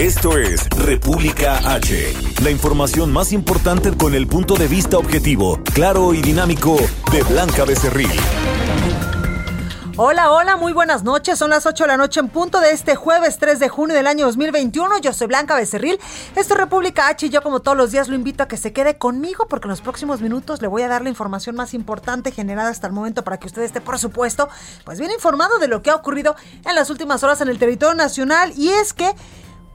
Esto es República H. La información más importante con el punto de vista objetivo, claro y dinámico de Blanca Becerril. Hola, hola, muy buenas noches. Son las 8 de la noche en punto de este jueves 3 de junio del año 2021. Yo soy Blanca Becerril. Esto es República H y yo como todos los días lo invito a que se quede conmigo porque en los próximos minutos le voy a dar la información más importante generada hasta el momento para que usted esté, por supuesto, pues bien informado de lo que ha ocurrido en las últimas horas en el territorio nacional. Y es que...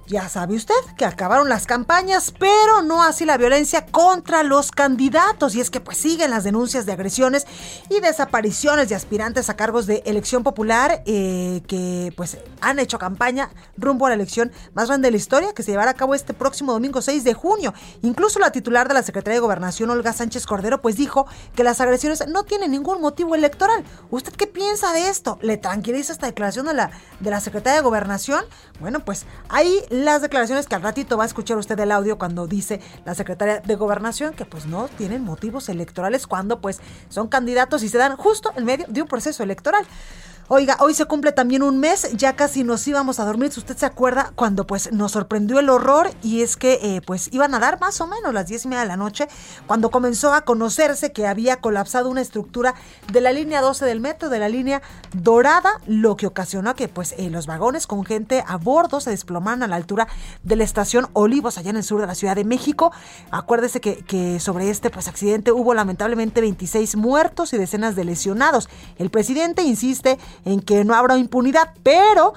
Ya sabe usted que acabaron las campañas, pero no así la violencia contra los candidatos. Y es que pues siguen las denuncias de agresiones y desapariciones de aspirantes a cargos de elección popular eh, que pues han hecho campaña rumbo a la elección más grande de la historia que se llevará a cabo este próximo domingo 6 de junio. Incluso la titular de la Secretaría de Gobernación, Olga Sánchez Cordero, pues dijo que las agresiones no tienen ningún motivo electoral. ¿Usted qué piensa de esto? ¿Le tranquiliza esta declaración de la, de la Secretaría de Gobernación? Bueno, pues ahí las declaraciones que al ratito va a escuchar usted el audio cuando dice la secretaria de gobernación que pues no tienen motivos electorales cuando pues son candidatos y se dan justo en medio de un proceso electoral. Oiga, hoy se cumple también un mes, ya casi nos íbamos a dormir, si usted se acuerda, cuando pues nos sorprendió el horror y es que eh, pues iban a dar más o menos las diez y media de la noche, cuando comenzó a conocerse que había colapsado una estructura de la línea 12 del metro, de la línea dorada, lo que ocasionó que pues eh, los vagones con gente a bordo se desplomaran a la altura de la estación Olivos, allá en el sur de la Ciudad de México. Acuérdese que, que sobre este pues accidente hubo lamentablemente 26 muertos y decenas de lesionados. El presidente insiste en que no habrá impunidad, pero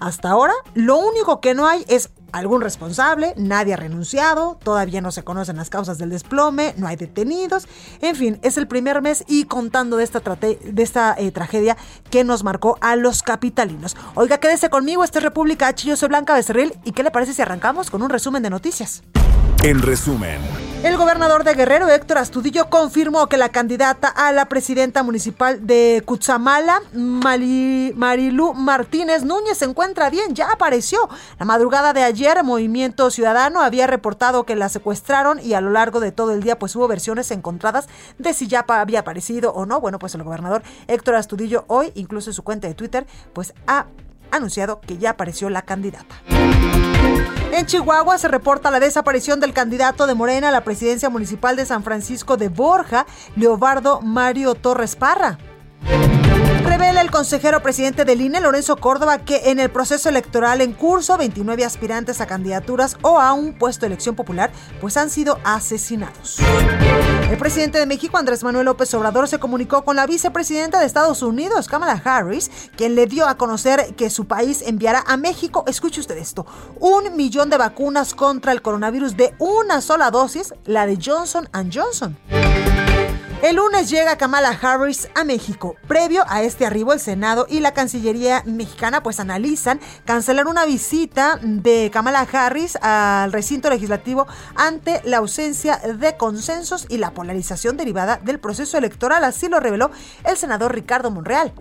hasta ahora lo único que no hay es algún responsable, nadie ha renunciado, todavía no se conocen las causas del desplome, no hay detenidos, en fin, es el primer mes y contando de esta, de esta eh, tragedia que nos marcó a los capitalinos. Oiga, quédese conmigo, esta es República H, yo soy Blanca Becerril y ¿qué le parece si arrancamos con un resumen de noticias? En resumen. El gobernador de Guerrero, Héctor Astudillo, confirmó que la candidata a la presidenta municipal de Cutzamala, Marilú Martínez Núñez, se encuentra bien, ya apareció. La madrugada de ayer, Movimiento Ciudadano había reportado que la secuestraron y a lo largo de todo el día pues hubo versiones encontradas de si ya había aparecido o no. Bueno, pues el gobernador Héctor Astudillo hoy, incluso en su cuenta de Twitter, pues ha anunciado que ya apareció la candidata. En Chihuahua se reporta la desaparición del candidato de Morena a la presidencia municipal de San Francisco de Borja, Leobardo Mario Torres Parra. Revela el consejero presidente del INE, Lorenzo Córdoba, que en el proceso electoral en curso, 29 aspirantes a candidaturas o a un puesto de elección popular, pues han sido asesinados. El presidente de México, Andrés Manuel López Obrador, se comunicó con la vicepresidenta de Estados Unidos, Kamala Harris, quien le dio a conocer que su país enviará a México, escuche usted esto, un millón de vacunas contra el coronavirus de una sola dosis, la de Johnson Johnson. El lunes llega Kamala Harris a México. Previo a este arribo, el Senado y la Cancillería mexicana pues analizan cancelar una visita de Kamala Harris al recinto legislativo ante la ausencia de consensos y la polarización derivada del proceso electoral. Así lo reveló el senador Ricardo Monreal.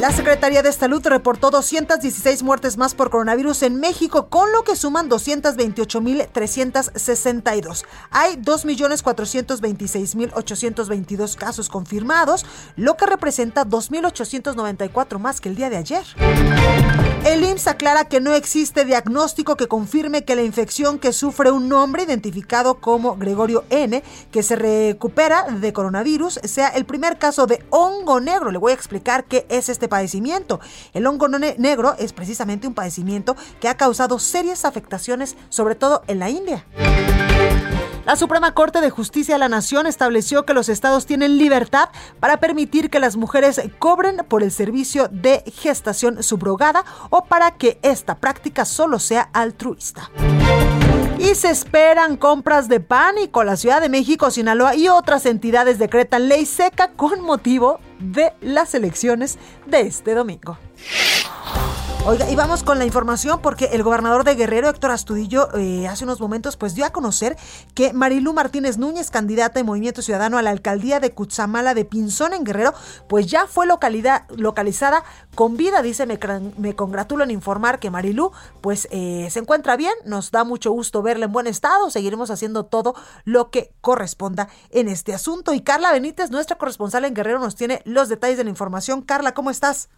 La Secretaría de Salud reportó 216 muertes más por coronavirus en México, con lo que suman 228.362. Hay 2.426.822 casos confirmados, lo que representa 2.894 más que el día de ayer. El IMSS aclara que no existe diagnóstico que confirme que la infección que sufre un hombre identificado como Gregorio N, que se recupera de coronavirus, sea el primer caso de hongo negro. Le voy a explicar qué es este padecimiento. El hongo negro es precisamente un padecimiento que ha causado serias afectaciones, sobre todo en la India. La Suprema Corte de Justicia de la Nación estableció que los estados tienen libertad para permitir que las mujeres cobren por el servicio de gestación subrogada o para que esta práctica solo sea altruista. Y se esperan compras de pánico. La Ciudad de México, Sinaloa y otras entidades decretan ley seca con motivo de las elecciones de este domingo. Oiga, y vamos con la información porque el gobernador de Guerrero, Héctor Astudillo, eh, hace unos momentos pues dio a conocer que Marilú Martínez Núñez, candidata de Movimiento Ciudadano a la alcaldía de Cutzamala de Pinzón en Guerrero, pues ya fue localizada con vida. Dice, me, me congratulo en informar que Marilú pues eh, se encuentra bien, nos da mucho gusto verla en buen estado, seguiremos haciendo todo lo que corresponda en este asunto. Y Carla Benítez, nuestra corresponsal en Guerrero, nos tiene los detalles de la información. Carla, ¿cómo estás?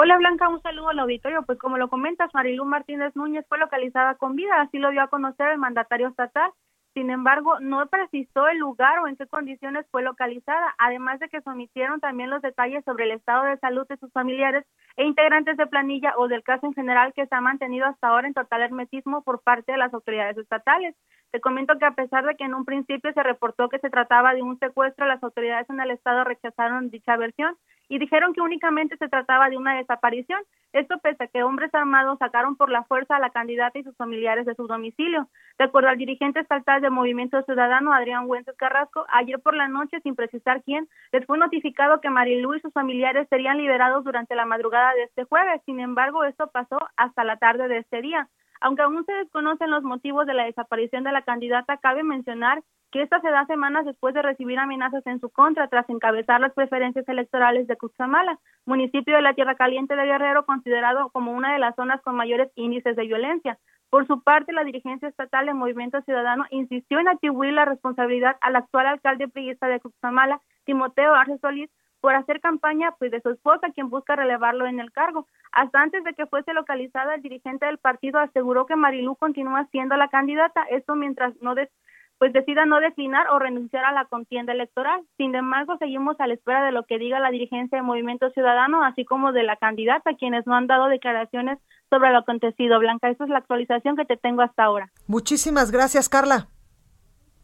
Hola Blanca, un saludo al auditorio. Pues como lo comentas, Marilú Martínez Núñez fue localizada con vida, así lo dio a conocer el mandatario estatal. Sin embargo, no precisó el lugar o en qué condiciones fue localizada, además de que se omitieron también los detalles sobre el estado de salud de sus familiares e integrantes de planilla o del caso en general que se ha mantenido hasta ahora en total hermetismo por parte de las autoridades estatales. Te comento que a pesar de que en un principio se reportó que se trataba de un secuestro, las autoridades en el estado rechazaron dicha versión y dijeron que únicamente se trataba de una desaparición. Esto pese a que hombres armados sacaron por la fuerza a la candidata y sus familiares de su domicilio. De acuerdo al dirigente estatal del Movimiento Ciudadano, Adrián Güences Carrasco, ayer por la noche, sin precisar quién, les fue notificado que Marilu y sus familiares serían liberados durante la madrugada de este jueves. Sin embargo, esto pasó hasta la tarde de este día. Aunque aún se desconocen los motivos de la desaparición de la candidata, cabe mencionar que esta se da semanas después de recibir amenazas en su contra tras encabezar las preferencias electorales de Cuxamala, municipio de la Tierra Caliente de Guerrero considerado como una de las zonas con mayores índices de violencia. Por su parte, la dirigencia estatal del Movimiento Ciudadano insistió en atribuir la responsabilidad al actual alcalde priista de Cuxamala, Timoteo Arce Solís, por hacer campaña pues de su esposa, quien busca relevarlo en el cargo. Hasta antes de que fuese localizada, el dirigente del partido aseguró que Marilú continúa siendo la candidata, esto mientras no des pues decida no declinar o renunciar a la contienda electoral. Sin embargo, seguimos a la espera de lo que diga la dirigencia de Movimiento Ciudadano, así como de la candidata, quienes no han dado declaraciones sobre lo acontecido. Blanca, esa es la actualización que te tengo hasta ahora. Muchísimas gracias, Carla.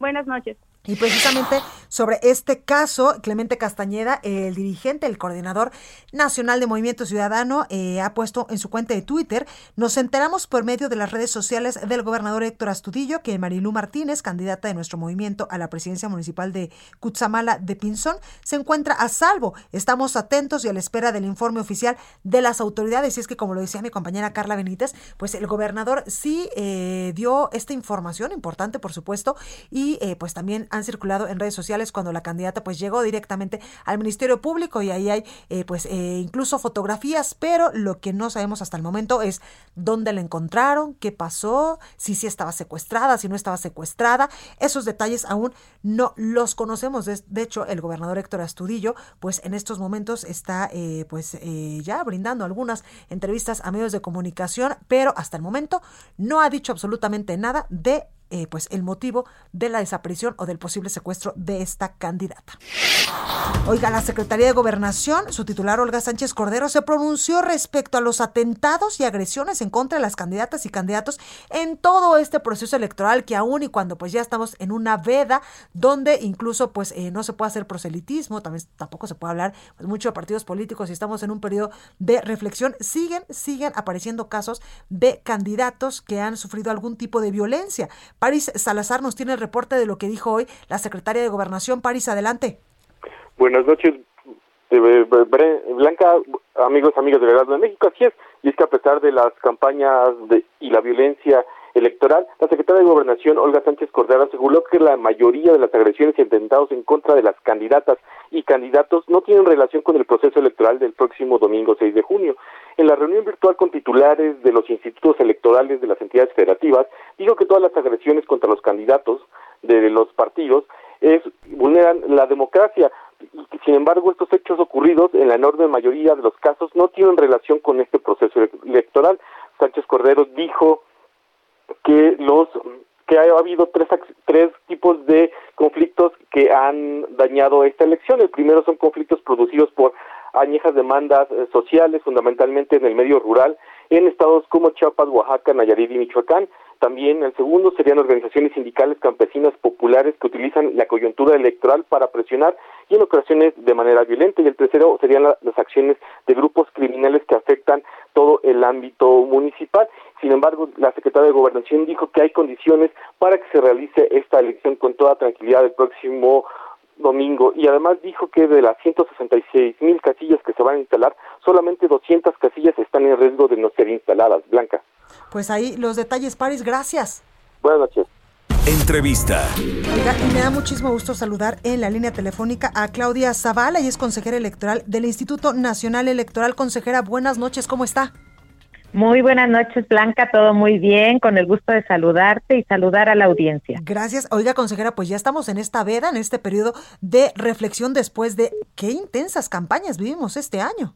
Buenas noches. Y precisamente sobre este caso, Clemente Castañeda, el dirigente, el coordinador nacional de Movimiento Ciudadano, eh, ha puesto en su cuenta de Twitter, nos enteramos por medio de las redes sociales del gobernador Héctor Astudillo que Marilú Martínez, candidata de nuestro movimiento a la presidencia municipal de Cutzamala de Pinzón, se encuentra a salvo. Estamos atentos y a la espera del informe oficial de las autoridades. Y es que, como lo decía mi compañera Carla Benítez, pues el gobernador sí eh, dio esta información importante, por supuesto, y eh, pues también han circulado en redes sociales cuando la candidata pues llegó directamente al Ministerio Público y ahí hay eh, pues eh, incluso fotografías, pero lo que no sabemos hasta el momento es dónde la encontraron, qué pasó, si sí estaba secuestrada, si no estaba secuestrada. Esos detalles aún no los conocemos. De, hecho, el gobernador Héctor Astudillo pues en estos momentos está eh, pues ya brindando algunas entrevistas a medios de comunicación, pero hasta el momento no ha dicho absolutamente nada de eh, pues el motivo de la desaparición o del posible secuestro de esta candidata. Oiga, la Secretaría de Gobernación, su titular Olga Sánchez Cordero, se pronunció respecto a los atentados y agresiones en contra de las candidatas y candidatos en todo este proceso electoral que aún y cuando pues ya estamos en una veda donde incluso pues eh, no se puede hacer proselitismo, también tampoco se puede hablar pues, mucho de partidos políticos y estamos en un periodo de reflexión, siguen, siguen apareciendo casos de candidatos que han sufrido algún tipo de violencia. París Salazar nos tiene el reporte de lo que dijo hoy la secretaria de Gobernación. París, adelante. Buenas noches, eh, Blanca, amigos, amigos de Verdad de México. Así es, y es que a pesar de las campañas de, y la violencia electoral, la secretaria de Gobernación, Olga Sánchez Cordero, aseguró que la mayoría de las agresiones y atentados en contra de las candidatas y candidatos no tienen relación con el proceso electoral del próximo domingo 6 de junio. En la reunión virtual con titulares de los institutos electorales de las entidades federativas, dijo que todas las agresiones contra los candidatos de los partidos es, vulneran la democracia. Sin embargo, estos hechos ocurridos, en la enorme mayoría de los casos, no tienen relación con este proceso electoral. Sánchez Cordero dijo que los que ha habido tres, tres tipos de conflictos que han dañado esta elección. El primero son conflictos producidos por añejas demandas eh, sociales, fundamentalmente en el medio rural, en estados como Chiapas, Oaxaca, Nayarit y Michoacán. También el segundo serían organizaciones sindicales campesinas populares que utilizan la coyuntura electoral para presionar y en ocasiones de manera violenta. Y el tercero serían las acciones de grupos criminales que afectan todo el ámbito municipal. Sin embargo, la secretaria de Gobernación dijo que hay condiciones para que se realice esta elección con toda tranquilidad el próximo domingo y además dijo que de las 166 mil casillas que se van a instalar, solamente 200 casillas están en riesgo de no ser instaladas. Blanca. Pues ahí los detalles, Paris, gracias. Buenas noches. Entrevista. Oiga, y me da muchísimo gusto saludar en la línea telefónica a Claudia Zavala, y es consejera electoral del Instituto Nacional Electoral. Consejera, buenas noches, ¿cómo está? Muy buenas noches, Blanca, todo muy bien, con el gusto de saludarte y saludar a la audiencia. Gracias. Oiga, consejera, pues ya estamos en esta veda, en este periodo de reflexión después de qué intensas campañas vivimos este año.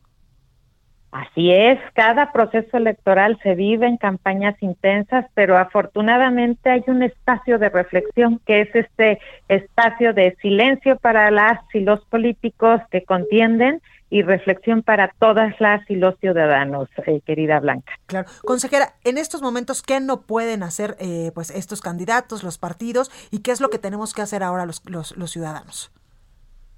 Así es, cada proceso electoral se vive en campañas intensas, pero afortunadamente hay un espacio de reflexión que es este espacio de silencio para las y los políticos que contienden y reflexión para todas las y los ciudadanos, eh, querida Blanca. Claro, consejera, en estos momentos, ¿qué no pueden hacer eh, pues estos candidatos, los partidos, y qué es lo que tenemos que hacer ahora los, los, los ciudadanos?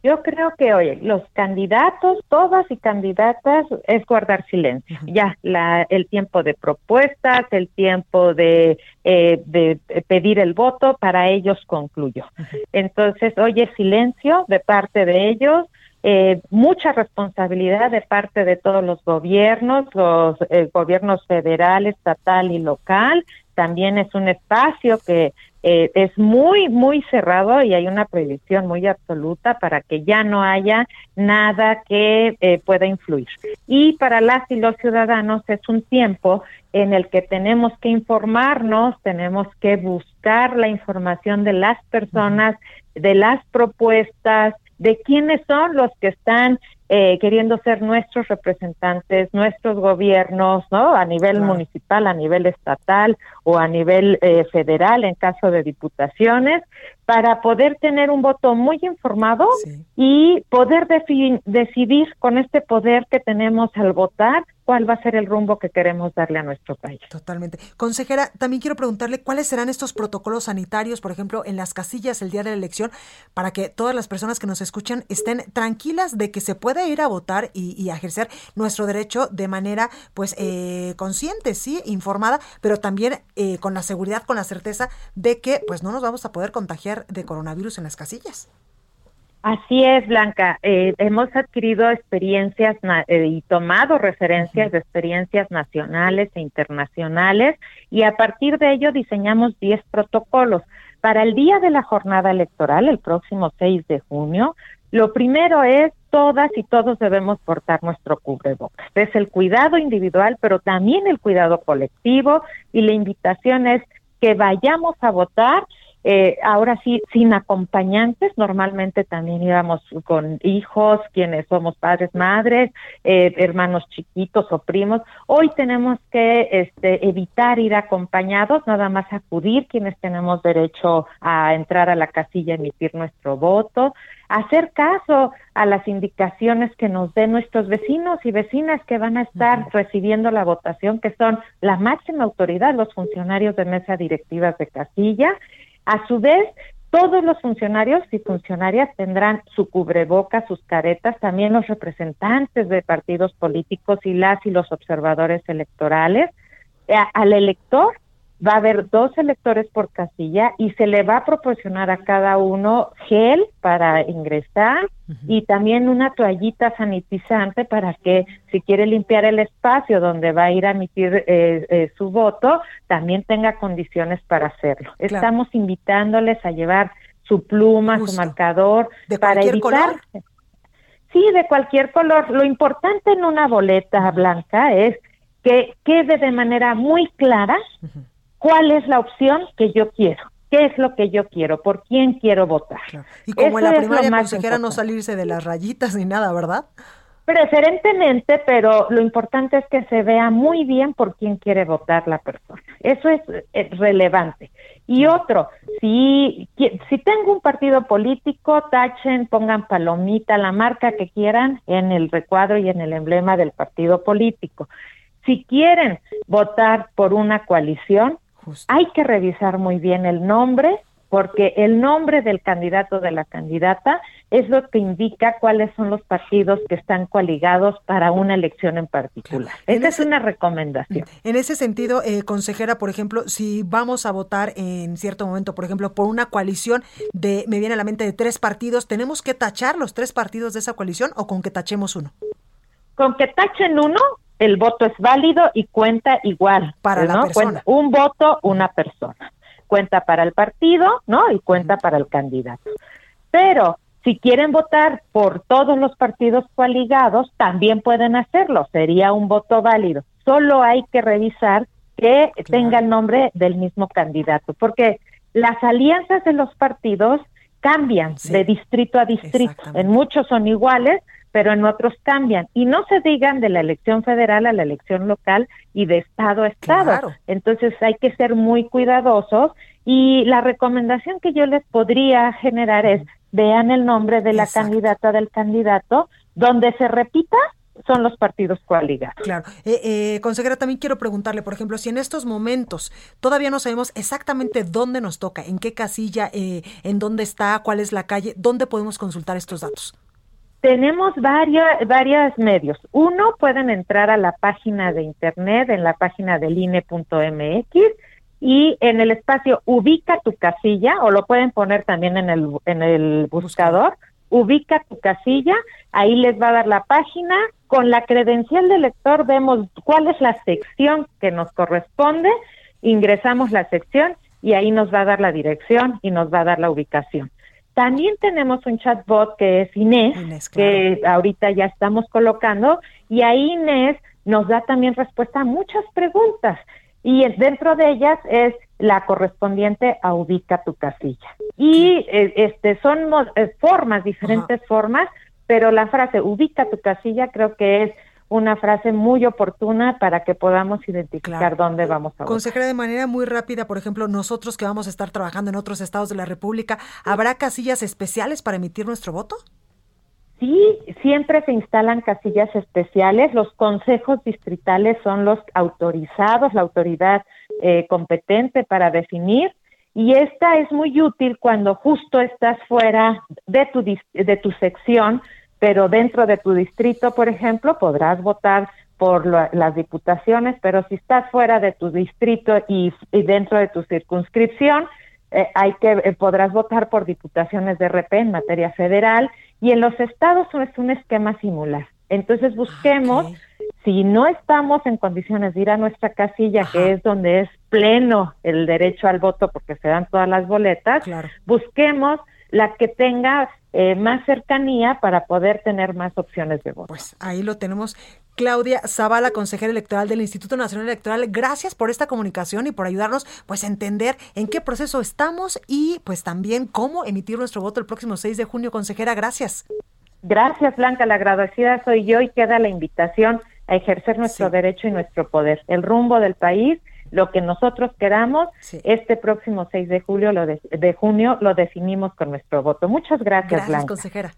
Yo creo que, oye, los candidatos, todas y candidatas, es guardar silencio. Ya, la, el tiempo de propuestas, el tiempo de, eh, de pedir el voto, para ellos concluyó. Entonces, oye, silencio de parte de ellos, eh, mucha responsabilidad de parte de todos los gobiernos, los eh, gobiernos federal, estatal y local. También es un espacio que eh, es muy, muy cerrado y hay una prohibición muy absoluta para que ya no haya nada que eh, pueda influir. Y para las y los ciudadanos es un tiempo en el que tenemos que informarnos, tenemos que buscar la información de las personas, de las propuestas, de quiénes son los que están eh, queriendo ser nuestros representantes, nuestros gobiernos, ¿no? A nivel municipal, a nivel estatal o a nivel eh, federal en caso de diputaciones, para poder tener un voto muy informado y poder decidir con este poder que tenemos al votar cuál va a ser el rumbo que queremos darle a nuestro país. Totalmente. Consejera, también quiero preguntarle cuáles serán estos protocolos sanitarios, por ejemplo, en las casillas el día de la elección, para que todas las personas que nos escuchan estén tranquilas de que se puede ir a votar y, ejercer nuestro derecho de manera, pues, eh, consciente, sí, informada, pero también eh, con la seguridad, con la certeza de que, pues, no nos vamos a poder contagiar de coronavirus en las casillas. Así es, Blanca. Eh, hemos adquirido experiencias eh, y tomado referencias de experiencias nacionales e internacionales y a partir de ello diseñamos 10 protocolos. Para el día de la jornada electoral, el próximo 6 de junio, lo primero es todas y todos debemos portar nuestro cubrebocas. Es el cuidado individual, pero también el cuidado colectivo y la invitación es que vayamos a votar eh, ahora sí, sin acompañantes, normalmente también íbamos con hijos, quienes somos padres, madres, eh, hermanos chiquitos o primos. Hoy tenemos que este, evitar ir acompañados, nada más acudir quienes tenemos derecho a entrar a la casilla, emitir nuestro voto, hacer caso a las indicaciones que nos den nuestros vecinos y vecinas que van a estar recibiendo la votación, que son la máxima autoridad, los funcionarios de mesa directivas de casilla a su vez, todos los funcionarios y funcionarias tendrán su cubreboca, sus caretas, también los representantes de partidos políticos y las y los observadores electorales. Eh, al elector va a haber dos electores por casilla y se le va a proporcionar a cada uno gel para ingresar y también una toallita sanitizante para que si quiere limpiar el espacio donde va a ir a emitir eh, eh, su voto, también tenga condiciones para hacerlo. Estamos invitándoles a llevar su pluma, su marcador, ¿De para cualquier evitar... color? Sí, de cualquier color. Lo importante en una boleta blanca es que quede de manera muy clara cuál es la opción que yo quiero, qué es lo que yo quiero, por quién quiero votar. Y como en Eso la es lo primaria consejera no salirse de las rayitas ni nada, ¿verdad? Preferentemente, pero lo importante es que se vea muy bien por quién quiere votar la persona. Eso es, eh, relevante. Y otro, si, si tengo un partido político, tachen, pongan palomita, la marca que quieran en el recuadro y en el emblema del partido político. Si quieren votar por una coalición, Justo. hay que revisar muy bien el nombre, porque el nombre del candidato o de la candidata es lo que indica cuáles son los partidos que están coaligados para una elección en particular. Esa es una recomendación. En ese sentido, eh, consejera, por ejemplo, si vamos a votar en cierto momento, por ejemplo, por una coalición de, me viene a la mente, de tres partidos, ¿tenemos que tachar los tres partidos de esa coalición o con que tachemos uno? Con que tachen uno, el voto es válido y cuenta igual. Para la persona. un voto, una persona. Cuenta para el partido, ¿no? Y cuenta para el candidato. Pero si quieren votar por todos los partidos coaligados, también pueden hacerlo, sería un voto válido. Solo hay que revisar que tenga el nombre del mismo candidato, porque las alianzas de los partidos cambian de distrito a distrito. En muchos son iguales, pero en otros cambian. Y no se digan de la elección federal a la elección local y de estado a estado. Entonces hay que ser muy cuidadosos y la recomendación que yo les podría generar es vean el nombre de la candidata del candidato, donde se repita son los partidos coaligados. Claro. Eh, eh, consejera, también quiero preguntarle, por ejemplo, si en estos momentos todavía no sabemos exactamente dónde nos toca, en qué casilla, eh, en dónde está, cuál es la calle, ¿dónde podemos consultar estos datos? Tenemos varios varios medios. Uno, pueden entrar a la página de internet, en la página del INE.mx, y en el espacio ubica tu casilla o lo pueden poner también en el en el buscador ubica tu casilla ahí les va a dar la página con la credencial del lector vemos cuál es la sección que nos corresponde ingresamos la sección y ahí nos va a dar la dirección y nos va a dar la ubicación también tenemos un chatbot que es Inés, que ahorita ya estamos colocando y ahí Inés nos da también respuesta a muchas preguntas y dentro de ellas es la correspondiente a ubica tu casilla. Y eh, este son eh, formas, diferentes formas, pero la frase ubica tu casilla creo que es una frase muy oportuna para que podamos identificar dónde vamos a votar. Consejera, de manera muy rápida, por ejemplo, nosotros que vamos a estar trabajando en otros estados de la República, ¿habrá casillas especiales para emitir nuestro voto? Sí, siempre se instalan casillas especiales. Los consejos distritales son los autorizados, la autoridad eh, competente para definir. Y esta es muy útil cuando justo estás fuera de tu, de tu sección, pero dentro de tu distrito, por ejemplo, podrás votar por las diputaciones, pero si estás fuera de tu distrito y, dentro de tu circunscripción, eh, hay que eh, podrás votar por diputaciones de RP en materia federal y en los estados es un esquema similar. Entonces busquemos, si no estamos en condiciones de ir a nuestra casilla, que es donde es pleno el derecho al voto porque se dan todas las boletas, busquemos la que tenga eh, más cercanía para poder tener más opciones de voto. Pues ahí lo tenemos. Claudia Zavala, consejera electoral del Instituto Nacional Electoral, gracias por esta comunicación y por ayudarnos pues a entender en qué proceso estamos y pues también cómo emitir nuestro voto el próximo 6 de junio, consejera, gracias. Gracias, Blanca, la agradecida soy yo y queda la invitación a ejercer nuestro derecho y nuestro poder. El rumbo del país lo que nosotros queramos, este próximo 6 de julio lo de, junio lo definimos con nuestro voto. Muchas gracias, gracias consejera.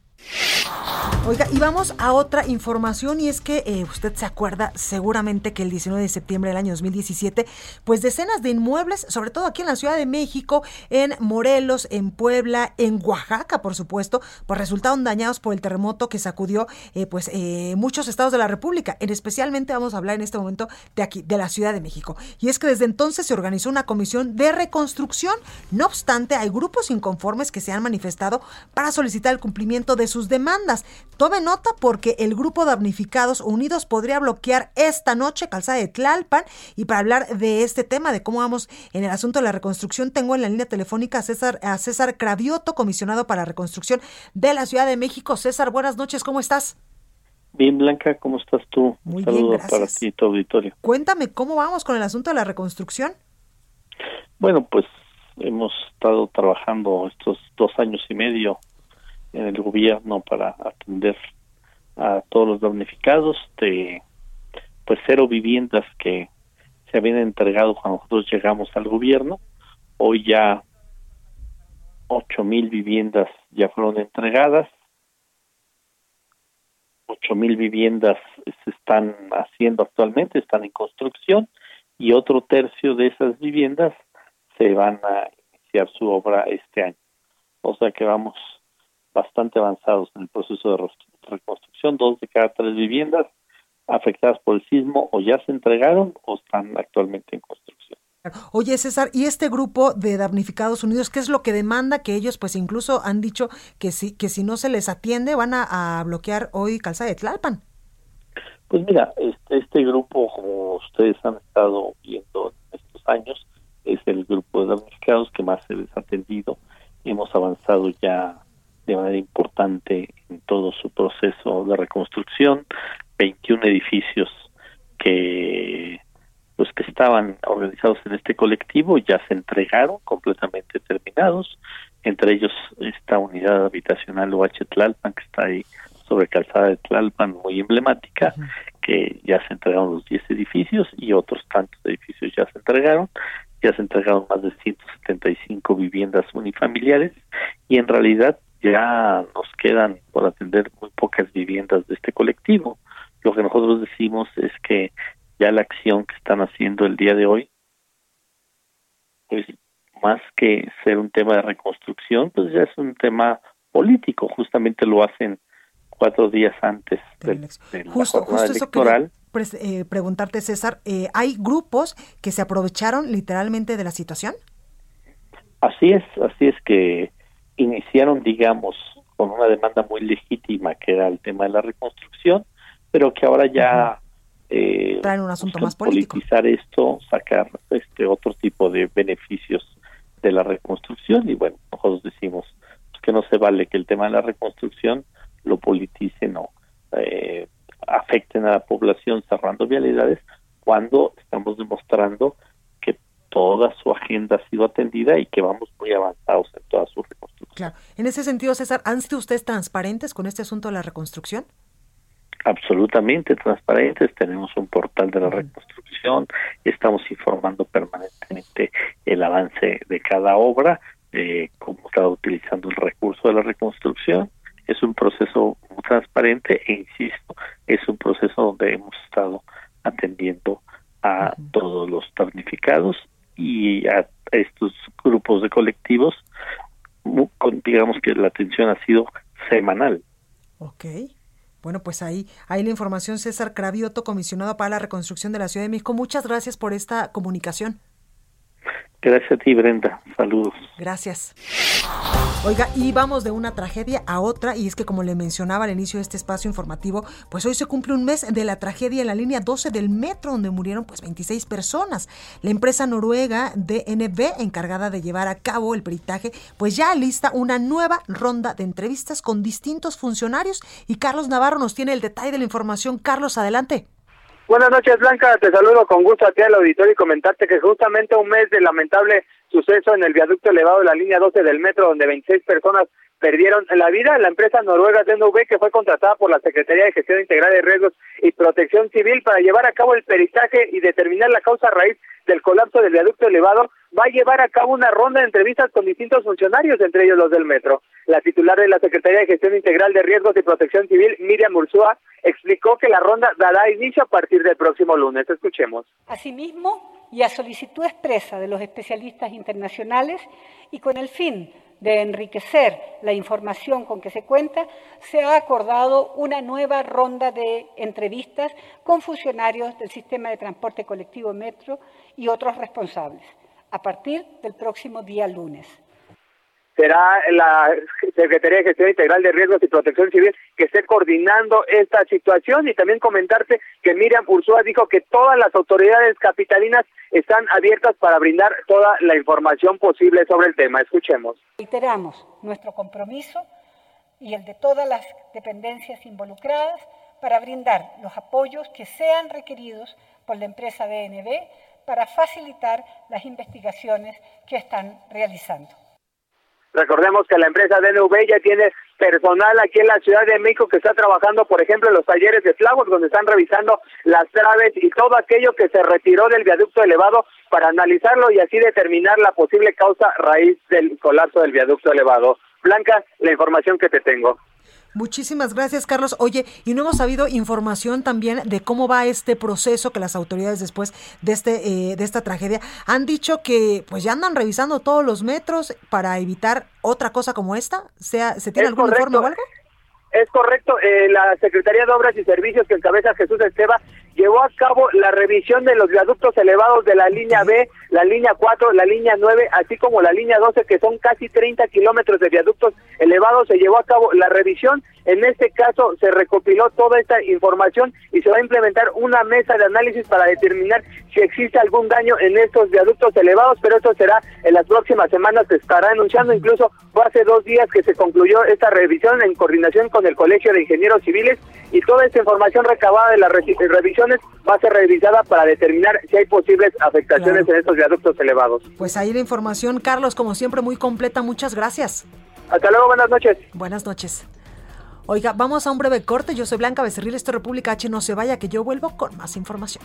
Oiga, y vamos a otra información y es que eh, usted se acuerda seguramente que el 19 de septiembre del año 2017, pues decenas de inmuebles, sobre todo aquí en la Ciudad de México, en Morelos, en Puebla, en Oaxaca, por supuesto, pues resultaron dañados por el terremoto que sacudió eh, pues eh, muchos estados de la República. En especialmente vamos a hablar en este momento de aquí, de la Ciudad de México. Y es que desde entonces se organizó una comisión de reconstrucción. No obstante, hay grupos inconformes que se han manifestado para solicitar el cumplimiento de sus demandas. Tome nota porque el grupo damnificados unidos podría bloquear esta noche Calzada de Tlalpan y para hablar de este tema, de cómo vamos en el asunto de la reconstrucción, tengo en la línea telefónica a César, a César Cravioto, comisionado para la reconstrucción de la Ciudad de México. César, buenas noches, ¿cómo estás? Bien, Blanca, ¿cómo estás tú? Muy bien, para ti y tu auditorio. Cuéntame, ¿cómo vamos con el asunto de la reconstrucción? Bueno, pues hemos estado trabajando estos dos años y medio en el gobierno para atender a todos los damnificados de pues cero viviendas que se habían entregado cuando nosotros llegamos al gobierno. Hoy ya ocho mil viviendas ya fueron entregadas. Ocho mil viviendas se están haciendo actualmente están en construcción y otro tercio de esas viviendas se van a iniciar su obra este año. O sea que vamos bastante avanzados en el proceso de reconstrucción, dos de cada tres viviendas afectadas por el sismo o ya se entregaron o están actualmente en construcción. Oye, César, ¿y este grupo de damnificados unidos, qué es lo que demanda? Que ellos, pues incluso han dicho que si, que si no se les atiende, van a, bloquear hoy Calzada de Tlalpan. Pues mira, este, este grupo, como ustedes han estado viendo en estos años, es el grupo de damnificados que más se les ha atendido. Hemos avanzado ya de manera importante en todo su proceso de reconstrucción. 21 edificios que los que estaban organizados en este colectivo ya se entregaron completamente terminados, entre ellos esta unidad habitacional UH Tlalpan que está ahí sobre calzada de Tlalpan muy emblemática, que ya se entregaron los 10 edificios y otros tantos edificios ya se entregaron, ya se entregaron más de 175 viviendas unifamiliares y en realidad ya nos quedan por atender muy pocas viviendas de este colectivo. Lo que nosotros decimos es que ya la acción que están haciendo el día de hoy, pues más que ser un tema de reconstrucción, pues ya es un tema político, justamente lo hacen cuatro días antes de, la jornada electoral. Eh, preguntarte, César, eh, ¿hay grupos que se aprovecharon literalmente de la situación? Así es, así es que iniciaron, digamos, con una demanda muy legítima que era el tema de la reconstrucción, pero que ahora ya eh, traen un asunto más político. Politizar esto, sacar este otro tipo de beneficios de la reconstrucción y bueno, nosotros decimos pues, que no se vale que el tema de la reconstrucción lo politicen o eh, afecten a la población cerrando vialidades cuando estamos demostrando toda su agenda ha sido atendida y que vamos muy avanzados en toda su reconstrucción. Claro. En ese sentido, César, ¿han sido ustedes transparentes con este asunto de la reconstrucción? absolutamente transparentes, tenemos un portal de la reconstrucción, estamos informando permanentemente el avance de cada obra, eh, cómo está utilizando el recurso de la reconstrucción. Es un proceso muy transparente e insisto, es un proceso donde hemos estado atendiendo a todos los damnificados y a estos grupos de colectivos, digamos que la atención ha sido semanal. Okay. Bueno, pues ahí, hay la información. César Cravioto, comisionado para la reconstrucción de la Ciudad de México. Muchas gracias por esta comunicación. Gracias a ti, Brenda. Saludos. Gracias. Oiga, y vamos de una tragedia a otra, y es que como le mencionaba al inicio de este espacio informativo, pues hoy se cumple un mes de la tragedia en la línea 12 del metro, donde murieron pues 26 personas. La empresa noruega DNB, encargada de llevar a cabo el peritaje, pues ya lista una nueva ronda de entrevistas con distintos funcionarios, y Carlos Navarro nos tiene el detalle de la información. Carlos, adelante. Buenas noches, Blanca. Te saludo con gusto a ti al auditorio y comentarte que justamente un mes de lamentable suceso en el viaducto elevado de la línea 12 del metro, donde 26 personas perdieron la vida. La empresa noruega DNV, que fue contratada por la Secretaría de Gestión Integral de Riesgos y Protección Civil para llevar a cabo el peritaje y determinar la causa raíz del colapso del viaducto elevado, va a llevar a cabo una ronda de entrevistas con distintos funcionarios, entre ellos los del metro. La titular de la Secretaría de Gestión Integral de Riesgos y Protección Civil, Miriam Ursúa, explicó que la ronda dará inicio a partir del próximo lunes. Escuchemos. Asimismo, y a solicitud expresa de los especialistas internacionales y con el fin de enriquecer la información con que se cuenta, se ha acordado una nueva ronda de entrevistas con funcionarios del sistema de transporte colectivo Metro y otros responsables, a partir del próximo día lunes será la Secretaría de Gestión Integral de Riesgos y Protección Civil que esté coordinando esta situación y también comentarte que Miriam Ursúa dijo que todas las autoridades capitalinas están abiertas para brindar toda la información posible sobre el tema. Escuchemos. Reiteramos nuestro compromiso y el de todas las dependencias involucradas para brindar los apoyos que sean requeridos por la empresa DNB para facilitar las investigaciones que están realizando. Recordemos que la empresa DNV ya tiene personal aquí en la Ciudad de México que está trabajando, por ejemplo, en los talleres de Flagos, donde están revisando las traves y todo aquello que se retiró del viaducto elevado para analizarlo y así determinar la posible causa raíz del colapso del viaducto elevado. Blanca, la información que te tengo. Muchísimas gracias, Carlos. Oye, y no hemos sabido información también de cómo va este proceso que las autoridades después de este eh, de esta tragedia han dicho que pues ya andan revisando todos los metros para evitar otra cosa como esta. Sea, ¿se tiene algún informe o algo? Es correcto, eh, la Secretaría de Obras y Servicios que encabeza Jesús Esteba llevó a cabo la revisión de los viaductos elevados de la línea B, la línea 4, la línea 9, así como la línea 12, que son casi 30 kilómetros de viaductos elevados. Se llevó a cabo la revisión. En este caso se recopiló toda esta información y se va a implementar una mesa de análisis para determinar si existe algún daño en estos viaductos elevados, pero esto será en las próximas semanas, se estará anunciando. Incluso fue hace dos días que se concluyó esta revisión en coordinación con el Colegio de Ingenieros Civiles y toda esta información recabada de las va a ser revisada para determinar si hay posibles afectaciones en estos viaductos elevados. Pues ahí la información, Carlos, como siempre, muy completa. Muchas gracias. Hasta luego, buenas noches. Buenas noches. Oiga, vamos a un breve corte. Yo soy Blanca Becerril, esto es República H. No se vaya, que yo vuelvo con más información.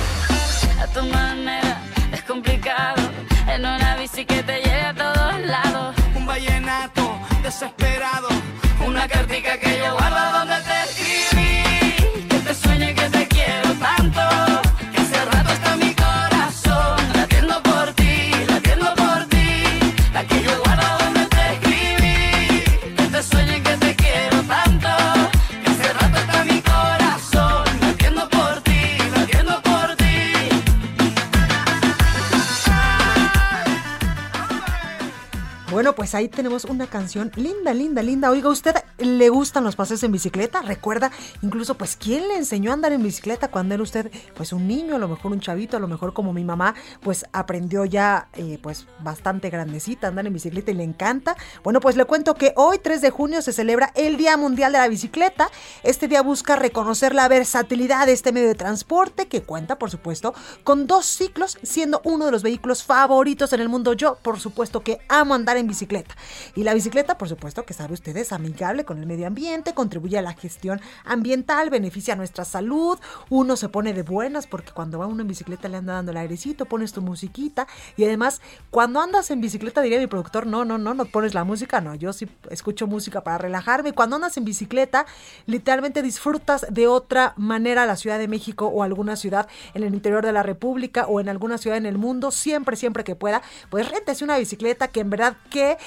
Pues ahí tenemos una canción linda, linda, linda. Oiga, ¿usted le gustan los paseos en bicicleta? Recuerda, incluso, pues, ¿quién le enseñó a andar en bicicleta cuando era usted, pues, un niño, a lo mejor un chavito, a lo mejor como mi mamá, pues, aprendió ya, eh, pues, bastante grandecita a andar en bicicleta y le encanta? Bueno, pues le cuento que hoy, 3 de junio, se celebra el Día Mundial de la Bicicleta. Este día busca reconocer la versatilidad de este medio de transporte que cuenta, por supuesto, con dos ciclos, siendo uno de los vehículos favoritos en el mundo. Yo, por supuesto, que amo andar en bicicleta. Y la bicicleta, por supuesto, que sabe usted, es amigable con el medio ambiente, contribuye a la gestión ambiental, beneficia a nuestra salud. Uno se pone de buenas porque cuando va uno en bicicleta le anda dando el airecito, pones tu musiquita. Y además, cuando andas en bicicleta, diría mi productor, no, no, no, no pones la música. No, yo sí escucho música para relajarme. Cuando andas en bicicleta, literalmente disfrutas de otra manera la Ciudad de México o alguna ciudad en el interior de la República o en alguna ciudad en el mundo, siempre, siempre que pueda, pues réntese una bicicleta que en verdad que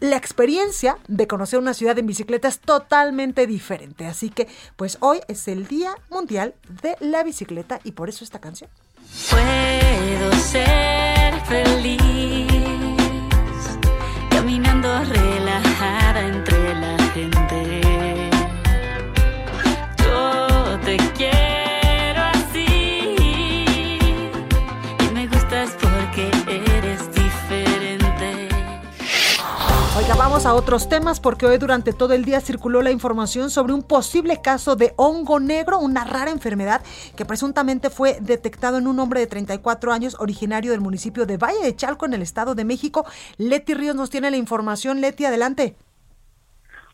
la experiencia de conocer una ciudad en bicicleta es totalmente diferente. Así que, pues hoy es el Día Mundial de la Bicicleta y por eso esta canción. Puedo ser feliz A otros temas porque hoy durante todo el día circuló la información sobre un posible caso de hongo negro, una rara enfermedad que presuntamente fue detectado en un hombre de 34 años originario del municipio de Valle de Chalco en el Estado de México. Leti Ríos nos tiene la información. Leti, adelante.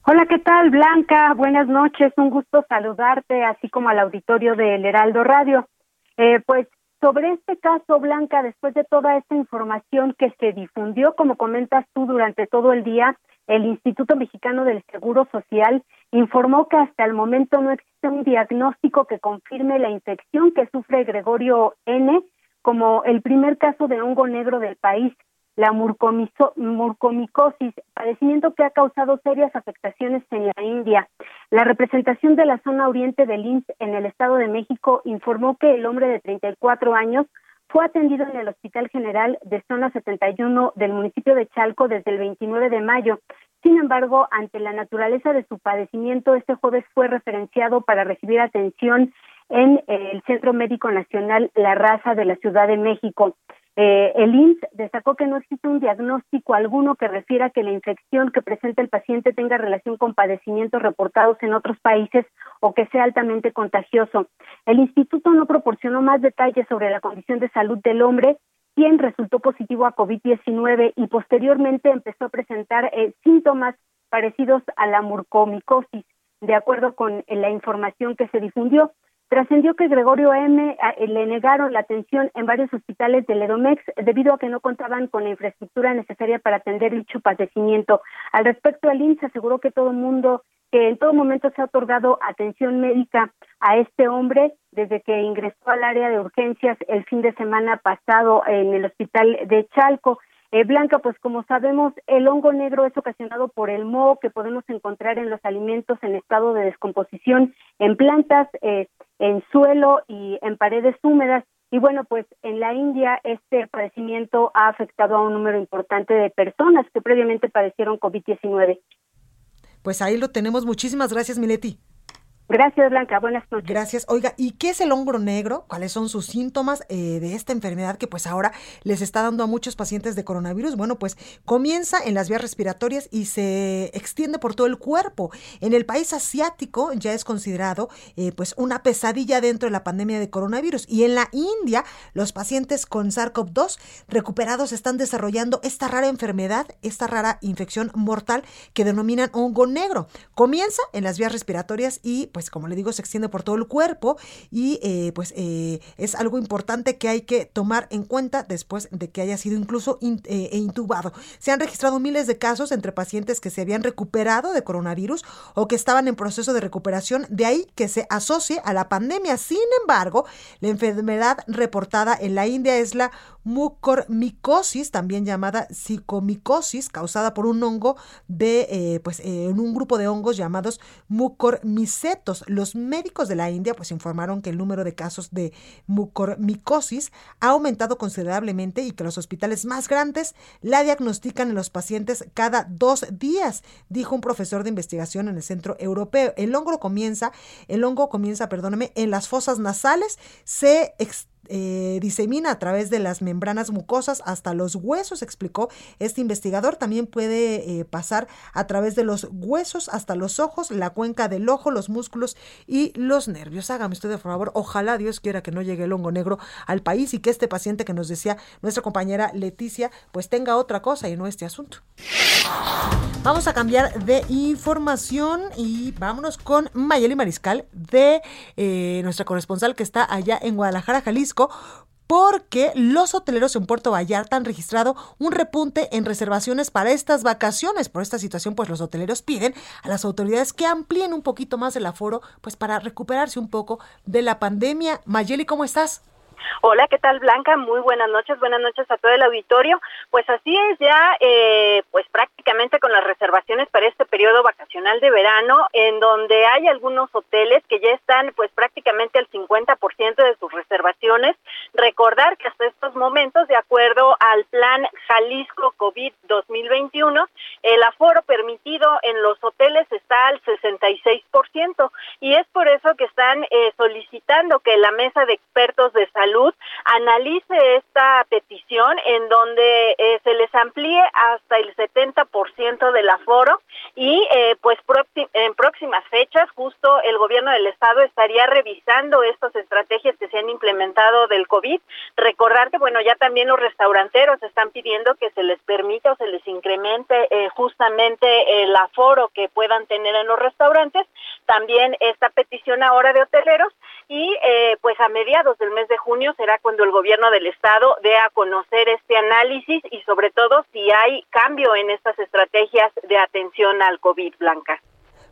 Hola, ¿qué tal, Blanca? Buenas noches, un gusto saludarte, así como al auditorio del Heraldo Radio. Eh, pues sobre este caso, Blanca, después de toda esta información que se difundió, como comentas tú, durante todo el día, el Instituto Mexicano del Seguro Social informó que hasta el momento no existe un diagnóstico que confirme la infección que sufre Gregorio N como el primer caso de hongo negro del país la murcomicosis, padecimiento que ha causado serias afectaciones en la India. La representación de la zona oriente del IMSS en el Estado de México informó que el hombre de 34 años fue atendido en el Hospital General de Zona 71 del municipio de Chalco desde el 29 de mayo. Sin embargo, ante la naturaleza de su padecimiento, este jueves fue referenciado para recibir atención en eh, el Centro Médico Nacional La Raza de la Ciudad de México. Eh, el IMSS destacó que no existe un diagnóstico alguno que refiera que la infección que presenta el paciente tenga relación con padecimientos reportados en otros países o que sea altamente contagioso. El instituto no proporcionó más detalles sobre la condición de salud del hombre, quien resultó positivo a COVID-19 y posteriormente empezó a presentar eh, síntomas parecidos a la murcomicosis, de acuerdo con la información que se difundió. Trascendió que Gregorio M. le negaron la atención en varios hospitales del Edomex debido a que no contaban con la infraestructura necesaria para atender dicho padecimiento. Al respecto, el INSS aseguró que todo mundo, que en todo momento se ha otorgado atención médica a este hombre desde que ingresó al área de urgencias el fin de semana pasado en el hospital de Chalco. Eh, Blanca, pues como sabemos, el hongo negro es ocasionado por el moho que podemos encontrar en los alimentos en estado de descomposición, en plantas, eh, en suelo y en paredes húmedas. Y bueno, pues en la India este padecimiento ha afectado a un número importante de personas que previamente padecieron COVID-19. Pues ahí lo tenemos. Muchísimas gracias, Mileti. Gracias, Blanca. Buenas noches. Gracias. Oiga, ¿y qué es el hombro negro? ¿Cuáles son sus síntomas eh, de esta enfermedad que pues ahora les está dando a muchos pacientes de coronavirus? Bueno, pues comienza en las vías respiratorias y se extiende por todo el cuerpo. En el país asiático ya es considerado eh, pues una pesadilla dentro de la pandemia de coronavirus. Y en la India, los pacientes con SARS-CoV-2 recuperados están desarrollando esta rara enfermedad, esta rara infección mortal que denominan hongo negro. Comienza en las vías respiratorias y pues como le digo, se extiende por todo el cuerpo y eh, pues eh, es algo importante que hay que tomar en cuenta después de que haya sido incluso eh, e intubado. Se han registrado miles de casos entre pacientes que se habían recuperado de coronavirus o que estaban en proceso de recuperación, de ahí que se asocie a la pandemia. Sin embargo, la enfermedad reportada en la India es la mucormicosis, también llamada psicomicosis, causada por un hongo de, pues, en un grupo de hongos llamados los médicos de la India pues informaron que el número de casos de mucormicosis ha aumentado considerablemente y que los hospitales más grandes la diagnostican en los pacientes cada dos días, dijo un profesor de investigación en el Centro Europeo. El hongo comienza, el hongo comienza, perdóname, en las fosas nasales, se eh, disemina a través de las membranas mucosas hasta los huesos, explicó este investigador. También puede eh, pasar a través de los huesos hasta los ojos, la cuenca del ojo, los músculos y los nervios. Hágame usted de favor, ojalá Dios quiera que no llegue el hongo negro al país y que este paciente que nos decía nuestra compañera Leticia, pues tenga otra cosa y no este asunto. Vamos a cambiar de información y vámonos con Mayeli Mariscal de eh, nuestra corresponsal que está allá en Guadalajara, Jalisco porque los hoteleros en Puerto Vallarta han registrado un repunte en reservaciones para estas vacaciones. Por esta situación, pues los hoteleros piden a las autoridades que amplíen un poquito más el aforo, pues para recuperarse un poco de la pandemia. Mayeli, ¿cómo estás? Hola, ¿qué tal Blanca? Muy buenas noches, buenas noches a todo el auditorio. Pues así es ya, eh, pues prácticamente con las reservaciones para este periodo vacacional de verano, en donde hay algunos hoteles que ya están pues prácticamente al 50% de sus reservaciones. Recordar que hasta estos momentos, de acuerdo al plan Jalisco COVID 2021, el aforo permitido en los hoteles está al 66% y es por eso que están eh, solicitando que la mesa de expertos de salud analice esta petición en donde eh, se les amplíe hasta el 70% del aforo y eh, pues en próximas fechas justo el gobierno del estado estaría revisando estas estrategias que se han implementado del COVID. Recordar que bueno, ya también los restauranteros están pidiendo que se les permita o se les incremente eh, justamente el aforo que puedan tener en los restaurantes. También esta petición ahora de hoteleros y pues a mediados del mes de junio será cuando el gobierno del estado dé a conocer este análisis y sobre todo si hay cambio en estas estrategias de atención al COVID, Blanca.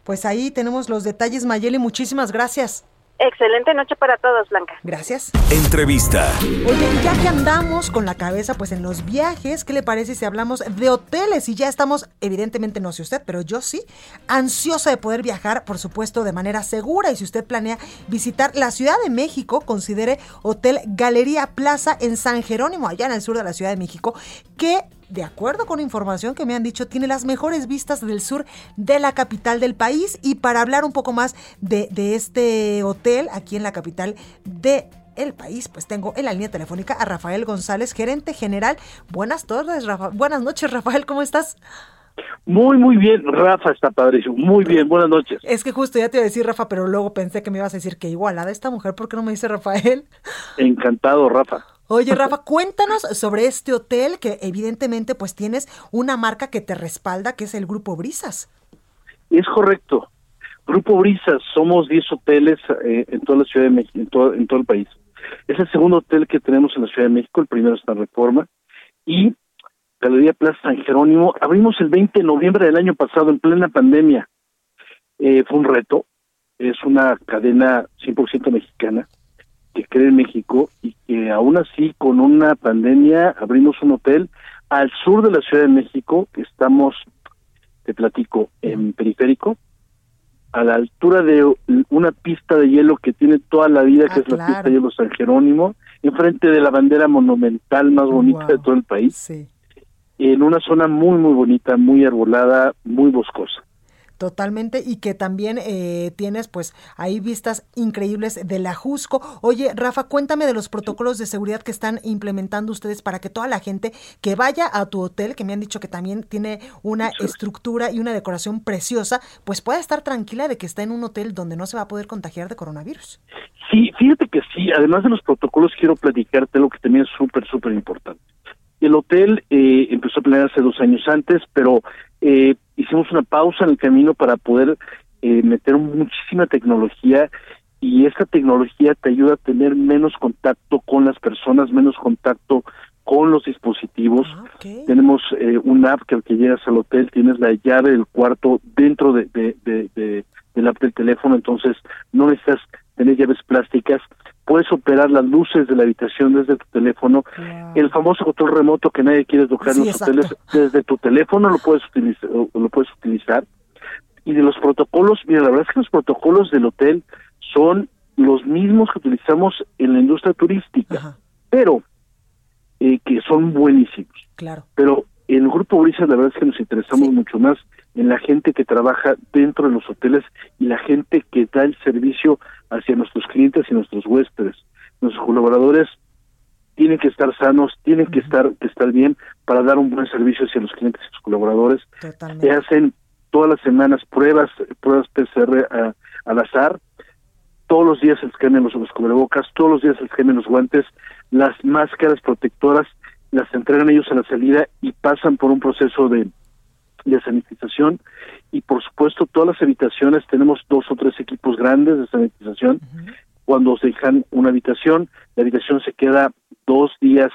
Pues ahí tenemos los detalles, Mayeli. Muchísimas gracias. Excelente noche para todos, Blanca. Gracias. Entrevista. Oye, ya que andamos con la cabeza pues en los viajes, ¿qué le parece si hablamos de hoteles? Y ya estamos, evidentemente no sé usted, pero yo sí, ansiosa de poder viajar, por supuesto, de manera segura. Y si usted planea visitar la Ciudad de México, considere Hotel Galería Plaza en San Jerónimo, allá en el sur de la Ciudad de México, que de acuerdo con información que me han dicho, tiene las mejores vistas del sur de la capital del país. Y para hablar un poco más de, este hotel aquí en la capital de el país, pues tengo en la línea telefónica a Rafael González, gerente general. Buenas tardes. Buenas noches, Rafael, ¿cómo estás? Muy, muy bien. Rafa está padrísimo. Muy bien. Buenas noches. Es que justo ya te iba a decir Rafa, pero luego pensé que me ibas a decir que igualada esta mujer, ¿por qué no me dice Rafael? Encantado, Rafa. Oye, Rafa, cuéntanos sobre este hotel que evidentemente pues tienes una marca que te respalda, que es el Grupo Brisas. Es correcto. Grupo Brisas, somos 10 hoteles eh, en toda la Ciudad de México, en todo, en todo el país. Es el segundo hotel que tenemos en la Ciudad de México, el primero está en Reforma, y Galería Plaza San Jerónimo. Abrimos el 20 de noviembre del año pasado, en plena pandemia. Eh, fue un reto, es una cadena 100% mexicana que cree en México y que aún así con una pandemia abrimos un hotel al sur de la Ciudad de México, que estamos, te platico, en periférico, a la altura de una pista de hielo que tiene toda la vida, que Ah, es la pista de hielo San Jerónimo, enfrente de la bandera monumental más bonita de todo el país, Sí. En una zona muy, muy bonita, muy arbolada, muy boscosa. Totalmente, y que también eh, tienes pues ahí vistas increíbles de la Jusco. Oye, Rafa, cuéntame de los protocolos de seguridad que están implementando ustedes para que toda la gente que vaya a tu hotel, que me han dicho que también tiene una estructura y una decoración preciosa, pues pueda estar tranquila de que está en un hotel donde no se va a poder contagiar de coronavirus. Sí, fíjate que sí, además de los protocolos, quiero platicarte lo que también es súper, súper importante. El hotel eh, empezó a planear hace dos años antes, pero eh, hicimos una pausa en el camino para poder eh, meter muchísima tecnología y esta tecnología te ayuda a tener menos contacto con las personas, menos contacto con los dispositivos. Tenemos eh, una app que al que llegas al hotel tienes la llave del cuarto dentro de, de, de, de- del app del teléfono, entonces no necesitas tener llaves plásticas. Puedes operar las luces de la habitación desde tu teléfono. El famoso control remoto que nadie quiere tocar Sí, en los hoteles, desde tu teléfono lo puedes utilizar. Lo puedes utilizar. Y de los protocolos, mira, la verdad es que los protocolos del hotel son los mismos que utilizamos en la industria turística, pero eh, que son buenísimos. Claro. Pero en el Grupo Brisas la verdad es que nos interesamos mucho más en la gente que trabaja dentro de los hoteles y la gente que da el servicio hacia nuestros clientes y nuestros huéspedes. Nuestros colaboradores tienen que estar sanos, tienen que estar que estar bien para dar un buen servicio hacia los clientes y sus colaboradores. Totalmente. Se hacen todas las semanas pruebas, pruebas PCR a- al azar. Todos los días se les cambian los, los cubrebocas, todos los días se les cambian los guantes, las máscaras protectoras las entregan ellos a la salida y pasan por un proceso de, de sanitización y por supuesto todas las habitaciones tenemos dos o tres equipos grandes de sanitización. Cuando se dejan una habitación la habitación se queda dos días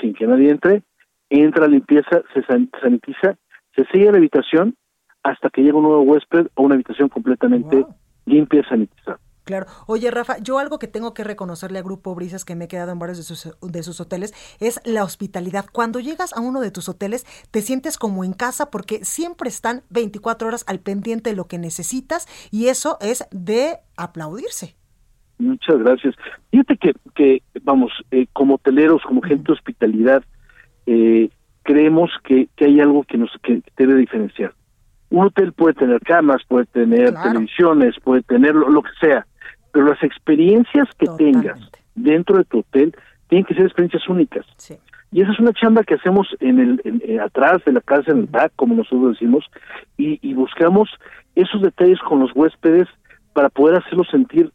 sin que nadie entre entra limpieza se san- sanitiza se sigue la habitación hasta que llega un nuevo huésped o una habitación completamente limpia y sanitizada Claro. Oye, Rafa, yo algo que tengo que reconocerle a Grupo Brisas, que me he quedado en varios de sus, de sus hoteles, es la hospitalidad. Cuando llegas a uno de tus hoteles, te sientes como en casa porque siempre están 24 horas al pendiente de lo que necesitas y eso es de aplaudirse. Muchas gracias. Fíjate que, que vamos, eh, como hoteleros, como gente de hospitalidad, eh, creemos que, que hay algo que nos que debe diferenciar. Un hotel puede tener camas, puede tener Claro. televisiones, puede tener lo, lo que sea, pero las experiencias que tengas dentro de tu hotel tienen que ser experiencias únicas. Y esa es una chamba que hacemos en el en- en- atrás de la casa, en el back, como nosotros decimos, y, y buscamos esos detalles con los huéspedes para poder hacerlos sentir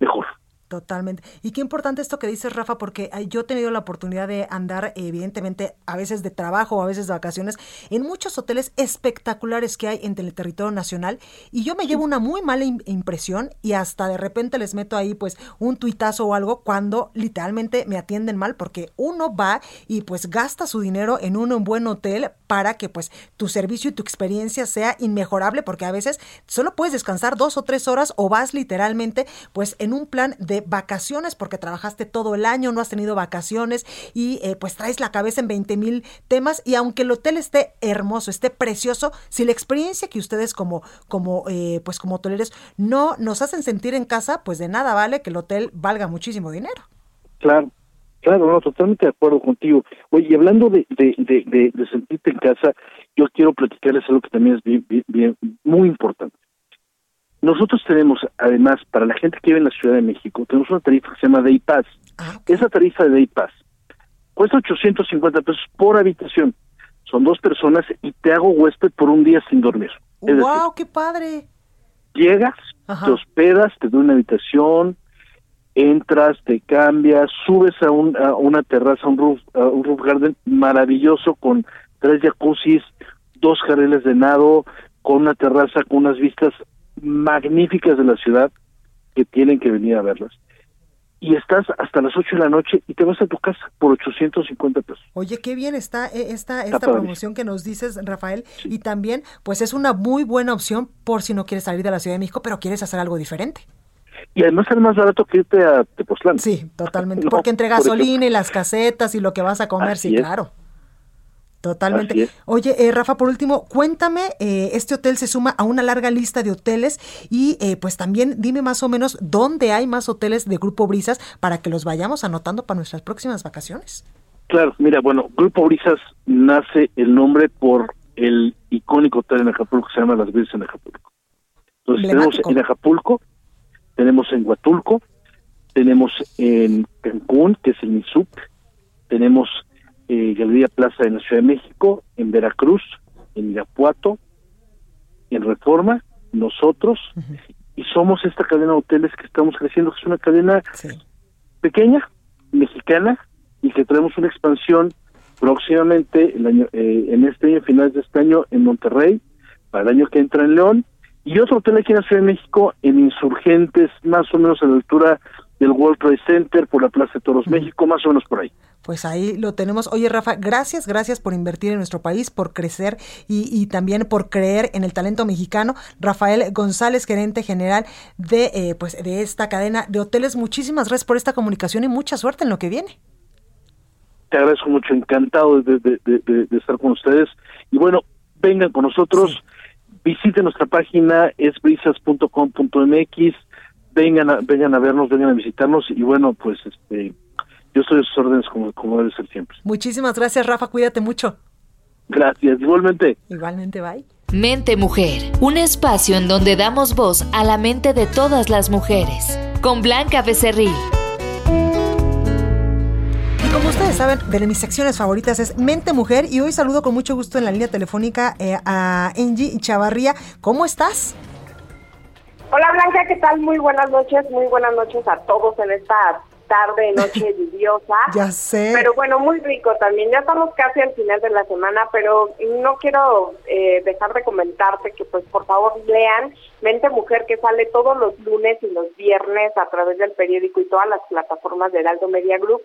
mejor. Totalmente. Y qué importante esto que dices, Rafa, porque yo he tenido la oportunidad de andar, evidentemente, a veces de trabajo o a veces de vacaciones, en muchos hoteles espectaculares que hay en el territorio nacional, y yo me llevo una muy mala im- impresión y hasta de repente les meto ahí pues un tuitazo o algo cuando literalmente me atienden mal, porque uno va y pues gasta su dinero en un buen hotel para que pues tu servicio y tu experiencia sea inmejorable, porque a veces solo puedes descansar dos o tres horas o vas literalmente pues en un plan de vacaciones porque trabajaste todo el año, no has tenido vacaciones y eh, pues traes la cabeza en 20 mil temas y aunque el hotel esté hermoso, esté precioso, si la experiencia que ustedes como, como eh, pues como hoteleros no nos hacen sentir en casa, pues de nada vale que el hotel valga muchísimo dinero. Claro, claro, no, totalmente de acuerdo contigo. Oye, y hablando de, de, de, de- de sentirte en casa, yo quiero platicarles algo que también es bien, bien- bien- muy importante. Nosotros tenemos, además, para la gente que vive en la Ciudad de México, tenemos una tarifa que se llama Day Pass. Esa tarifa de Day Pass cuesta 850 pesos por habitación. Son dos personas y te hago huésped por un día sin dormir. Es decir, ¡Wow! ¡Qué padre! llegas, Ajá. te hospedas, te doy una habitación, entras, te cambias, subes a, un, a una terraza, un roof, a un roof garden maravilloso con tres jacuzzis, dos carriles de nado, con una terraza con unas vistas magníficas de la ciudad que tienen que venir a verlas. Y estás hasta las 8 de la noche y te vas a tu casa por 850 pesos. Oye, qué bien está eh, esta, Está esta promoción que nos dices, Rafael. Y también, pues es una muy buena opción por si no quieres salir de la Ciudad de México, pero quieres hacer algo diferente. Y además es más barato que irte a Tepoztlán. Sí, totalmente. No, Porque entre por gasolina y las casetas y lo que vas a comer, Así sí, es. claro. Totalmente. Oye, eh, Rafa, por último, cuéntame, eh, este hotel se suma a una larga lista de hoteles y eh, pues también dime más o menos dónde hay más hoteles de Grupo Brisas para que los vayamos anotando para nuestras próximas vacaciones. Claro, mira, bueno, Grupo Brisas nace el nombre por el icónico hotel en Acapulco que se llama Las Brisas en Acapulco. Entonces tenemos en Acapulco, tenemos en Huatulco, tenemos en Cancún, que es el MISUC, tenemos eh, Galería Plaza en la Ciudad de México, en Veracruz, en Irapuato, en Reforma, nosotros, y somos esta cadena de hoteles que estamos creciendo, que es una cadena pequeña, mexicana, y que traemos una expansión próximamente el año, eh, en este año, finales de este año, en Monterrey, para el año que entra en León, y otro hotel aquí en la Ciudad de México, en Insurgentes, más o menos a la altura del World Trade Center, por la Plaza de Toros México, más o menos por ahí. Pues ahí lo tenemos. Oye, Rafa, gracias, gracias por invertir en nuestro país, por crecer y, y también por creer en el talento mexicano. Rafael González, gerente general de, eh, pues, de esta cadena de hoteles. Muchísimas gracias por esta comunicación y mucha suerte en lo que viene. Te agradezco mucho, encantado de, de- de- de- de estar con ustedes. Y bueno, vengan con nosotros, visiten nuestra página, esbrisas.com.mx, vengan a, vengan a vernos, vengan a visitarnos y bueno, pues este yo estoy a sus órdenes como, como debe ser siempre. Muchísimas gracias, Rafa. Cuídate mucho. Gracias, igualmente. Igualmente, bye. Mente Mujer, un espacio en donde damos voz a la mente de todas las mujeres. Con Blanca Becerril. Como ustedes saben, de mis secciones favoritas es Mente Mujer y hoy saludo con mucho gusto en la línea telefónica eh, a Angie Chavarría. ¿Cómo estás? Hola Blanca, ¿qué tal? Muy buenas noches, muy buenas noches a todos en esta tarde, noche lluviosa. Ya sé. Pero bueno, muy rico también. Ya estamos casi al final de la semana, pero no quiero eh, dejar de comentarte que pues por favor lean Mente Mujer que sale todos los lunes y los viernes a través del periódico y todas las plataformas de Heraldo Media Group.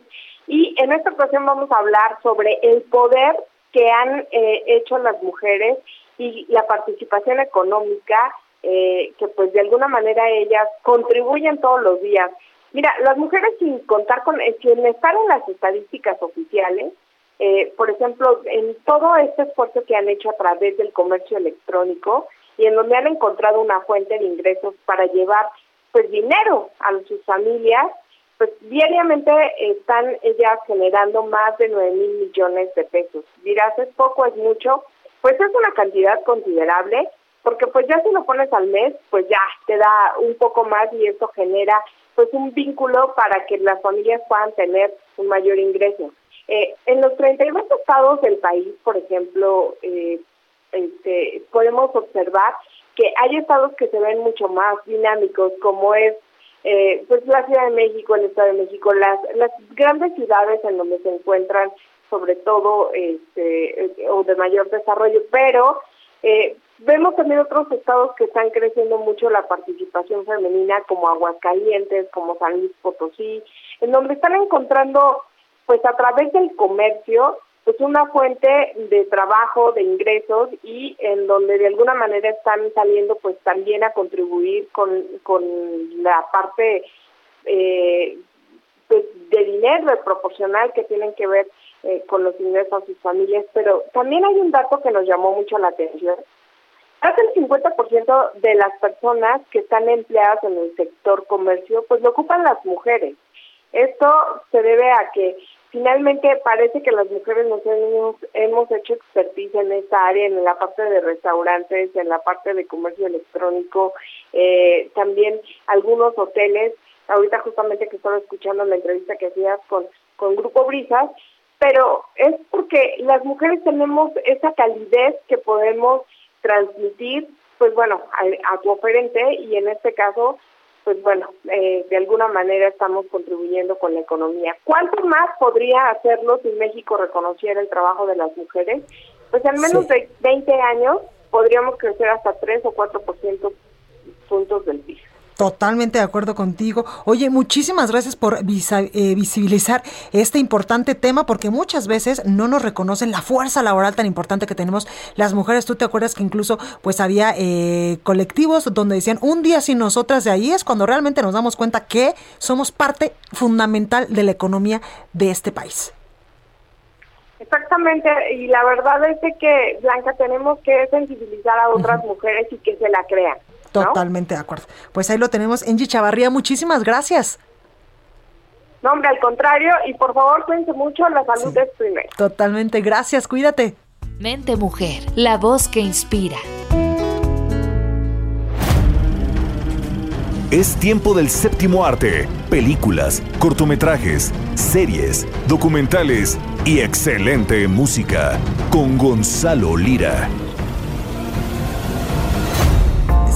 Y en esta ocasión vamos a hablar sobre el poder que han eh, hecho las mujeres y la participación económica eh, que pues de alguna manera ellas contribuyen todos los días. Mira, las mujeres sin contar con, eh, sin estar en las estadísticas oficiales, eh, por ejemplo, en todo este esfuerzo que han hecho a través del comercio electrónico y en donde han encontrado una fuente de ingresos para llevar pues dinero a sus familias, pues diariamente están ellas generando más de 9 mil millones de pesos. Dirás, ¿es poco, es mucho? Pues es una cantidad considerable, porque pues ya si lo pones al mes, pues ya te da un poco más y eso genera pues un vínculo para que las familias puedan tener un mayor ingreso. Eh, en los 32 estados del país, por ejemplo, eh, este, podemos observar que hay estados que se ven mucho más dinámicos, como es eh, pues la Ciudad de México, el Estado de México, las, las grandes ciudades en donde se encuentran sobre todo este, o de mayor desarrollo, pero eh, vemos también otros estados que están creciendo mucho la participación femenina, como Aguascalientes, como San Luis Potosí, en donde están encontrando, pues a través del comercio, pues una fuente de trabajo, de ingresos y en donde de alguna manera están saliendo pues también a contribuir con, con la parte eh, pues, de dinero proporcional que tienen que ver eh, con los ingresos de sus familias, pero también hay un dato que nos llamó mucho la atención. Casi el 50% de las personas que están empleadas en el sector comercio, pues lo ocupan las mujeres. Esto se debe a que finalmente parece que las mujeres nos hemos, hecho expertise en esta área, en la parte de restaurantes, en la parte de comercio electrónico, eh, también algunos hoteles. Ahorita justamente que estaba escuchando la entrevista que hacías con, con Grupo Brisas, pero es porque las mujeres tenemos esa calidez que podemos transmitir, pues bueno, a, a tu oferente y en este caso pues bueno, eh, de alguna manera estamos contribuyendo con la economía. ¿Cuánto más podría hacerlo si México reconociera el trabajo de las mujeres? Pues en menos de 20 años podríamos crecer hasta 3 o 4% puntos del PIB. Totalmente de acuerdo contigo. Oye, muchísimas gracias por visa- eh, visibilizar este importante tema porque muchas veces no nos reconocen la fuerza laboral tan importante que tenemos las mujeres. Tú te acuerdas que incluso pues había eh, colectivos donde decían un día sin nosotras de ahí es cuando realmente nos damos cuenta que somos parte fundamental de la economía de este país. Exactamente, y la verdad es de que, Blanca, tenemos que sensibilizar a otras mujeres y que se la crean. ¿No? Totalmente de acuerdo. Pues ahí lo tenemos. Angie Chavarría, muchísimas gracias. No, hombre, al contrario, y por favor, cuídense mucho, la salud es primero. Totalmente, gracias, cuídate. Mente Mujer, la voz que inspira. Es tiempo del séptimo arte. Películas, cortometrajes, series, documentales y excelente música. Con Gonzalo Lira.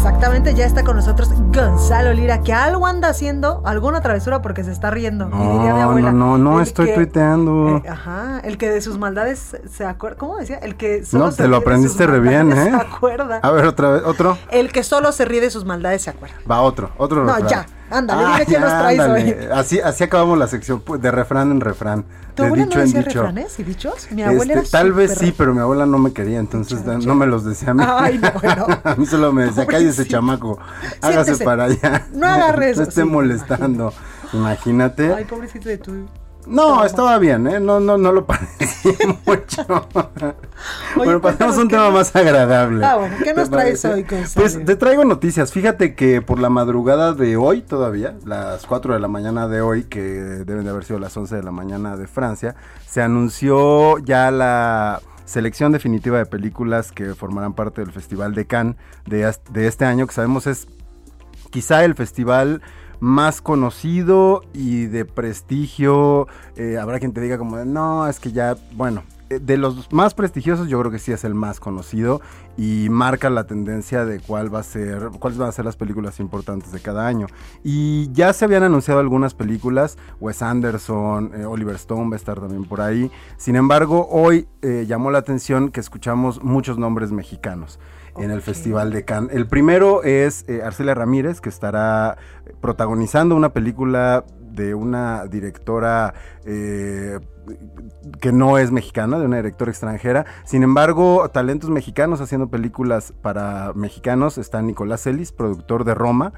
Exactamente, ya está con nosotros Gonzalo Lira, que algo anda haciendo, alguna travesura porque se está riendo. y diría mi No, abuela, no, no, no estoy que- tuiteando. eh, ajá, el que de sus maldades se acuerda. ¿Cómo decía? El que solo No, se te lo aprendiste re bien, ¿eh? Se acuerda. A ver, otra vez, otro. El que solo se ríe de sus maldades se acuerda. Va, otro, otro No, refrán. ya, ándale, Ah, dime qué nos traes ándale. hoy. Así, así acabamos la sección de refrán en refrán. ¿Tu de abuela dicho no en decía dicho. refranes y dichos? Mi abuela Este, era tal vez sí, pero mi abuela no me quería, entonces no me los decía a mí. Ay, no, bueno. a mí solo me decía, cállese chamaco, hágase Siéntese. para allá. No agarre eso, No esté sí. molestando. Imagínate. Ay, pobrecito de tu. No, estaba bien, ¿eh? No, no, no lo parecía mucho. bueno, pasemos cuéntanos a un tema más agradable. Ah, bueno, ¿qué nos ¿Te traes parece? hoy? Pues te traigo noticias. Fíjate que por la madrugada de hoy todavía, las 4 de la mañana de hoy, que deben de haber sido las 11 de la mañana de Francia, se anunció ya la selección definitiva de películas que formarán parte del Festival de Cannes de este año, que sabemos es quizá el festival más conocido y de prestigio. eh, habrá quien te diga como, no, es que ya, bueno, eh, de los más prestigiosos yo creo que sí es el más conocido y marca la tendencia de cuál va a ser, cuáles van a ser las películas importantes de cada año. Y ya se habían anunciado algunas películas, Wes Anderson, eh, Oliver Stone va a estar también por ahí. Sin embargo, hoy llamó la atención que escuchamos muchos nombres mexicanos en el Festival de Cannes. El primero es eh, Arcelia Ramírez, que estará protagonizando una película de una directora eh, que no es mexicana, de una directora extranjera. Sin embargo, talentos mexicanos haciendo películas para mexicanos está Nicolás Ellis, productor de Roma,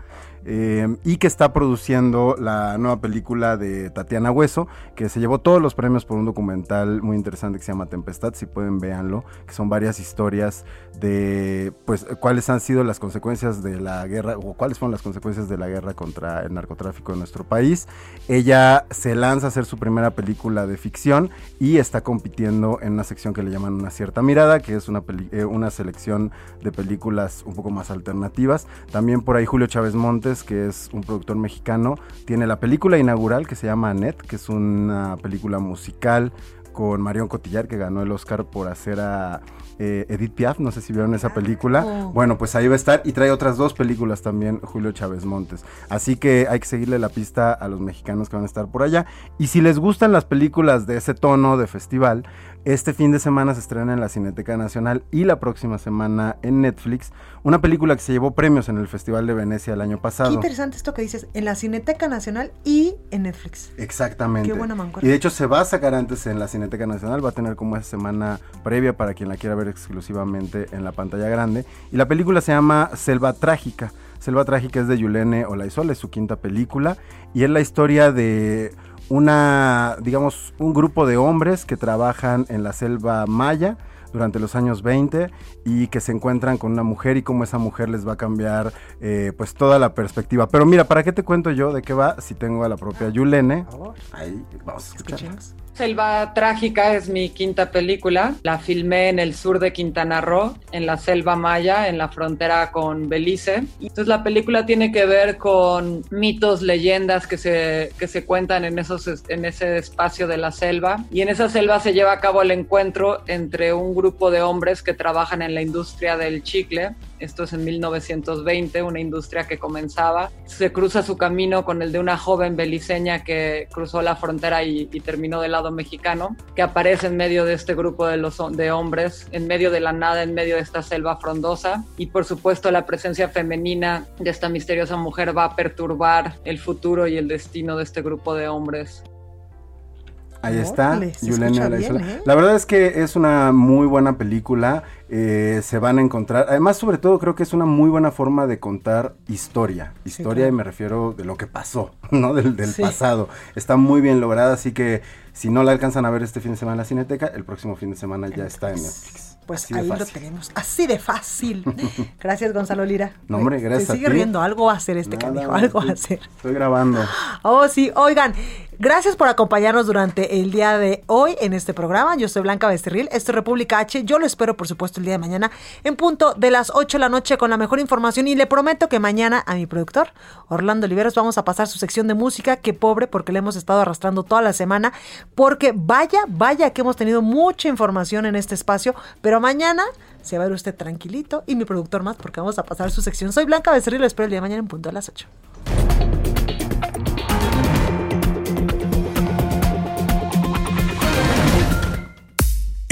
eh, y que está produciendo la nueva película de Tatiana Hueso, que se llevó todos los premios por un documental muy interesante que se llama Tempestad, si pueden véanlo, que son varias historias de pues cuáles han sido las consecuencias de la guerra o cuáles fueron las consecuencias de la guerra contra el narcotráfico en nuestro país. Ella se lanza a hacer su primera película de ficción y está compitiendo en una sección que le llaman Una cierta mirada, que es una, eh, una selección de películas un poco más alternativas. También por ahí Julio Chávez Montes, que es un productor mexicano, tiene la película inaugural que se llama Annette, que es una película musical con Marion Cotillar, que ganó el Oscar por hacer a eh, Edith Piaf, no sé si vieron esa película. Oh. Bueno, pues ahí va a estar y trae otras dos películas también Julio Chávez Montes. Así que hay que seguirle la pista a los mexicanos que van a estar por allá. Y si les gustan las películas de ese tono de festival, este fin de semana se estrena en la Cineteca Nacional y la próxima semana en Netflix una película que se llevó premios en el Festival de Venecia el año pasado. Qué interesante esto que dices, en la Cineteca Nacional y en Netflix. Exactamente. Qué buena mancuerna. Y de hecho se va a sacar antes en la Cineteca Nacional, va a tener como esa semana previa para quien la quiera ver exclusivamente en la pantalla grande. Y la película se llama Selva Trágica. Selva Trágica es de Yulene Olaizola, es su quinta película y es la historia de una, digamos, un grupo de hombres que trabajan en la selva maya durante los años 20 y que se encuentran con una mujer y cómo esa mujer les va a cambiar eh, pues toda la perspectiva. Pero mira, ¿para qué te cuento yo de qué va si tengo a la propia Yulene? Ahí vamos a escuchar. Selva Trágica es mi quinta película. La filmé en el sur de Quintana Roo, en la selva maya, en la frontera con Belice. Entonces la película tiene que ver con mitos, leyendas que se, que se cuentan en, esos, en ese espacio de la selva. Y en esa selva se lleva a cabo el encuentro entre un grupo de hombres que trabajan en la industria del chicle esto es en 1920, una industria que comenzaba. Se cruza su camino con el de una joven beliceña que cruzó la frontera y, terminó del lado mexicano, que aparece en medio de este grupo de hombres, en medio de la nada, en medio de esta selva frondosa. Y por supuesto la presencia femenina de esta misteriosa mujer va a perturbar el futuro y el destino de este grupo de hombres. Ahí está, escucha Alaizola. bien, ¿eh? La verdad es que es una muy buena película. eh, se van a encontrar. Además, sobre todo, creo que es una muy buena forma de contar historia. Historia, claro. y me refiero de lo que pasó, ¿no? Del, del Sí. pasado. Está muy bien lograda, así que si no la alcanzan a ver este fin de semana en la Cineteca, el próximo fin de semana ya está en Netflix. Pues Así de ahí lo tenemos, así de fácil. Gracias, Gonzalo Lira. No, hombre, Se gracias a sigue ti. riendo, algo va a hacer este Nada, canijo, algo va a hacer. Estoy grabando. Oh, sí, oigan, gracias por acompañarnos durante el día de hoy en este programa. Yo soy Blanca Becerril, esto es República H. Yo lo espero, por supuesto, el día de mañana en punto de las 8 de la noche con la mejor información. Y le prometo que mañana a mi productor, Orlando Oliveros, vamos a pasar su sección de música. Que pobre, porque le hemos estado arrastrando toda la semana. Porque vaya, vaya que hemos tenido mucha información en este espacio. Pero mañana se va a ir usted tranquilito y mi productor más, porque vamos a pasar su sección. Soy Blanca Becerril, lo espero el día de mañana en punto de las 8.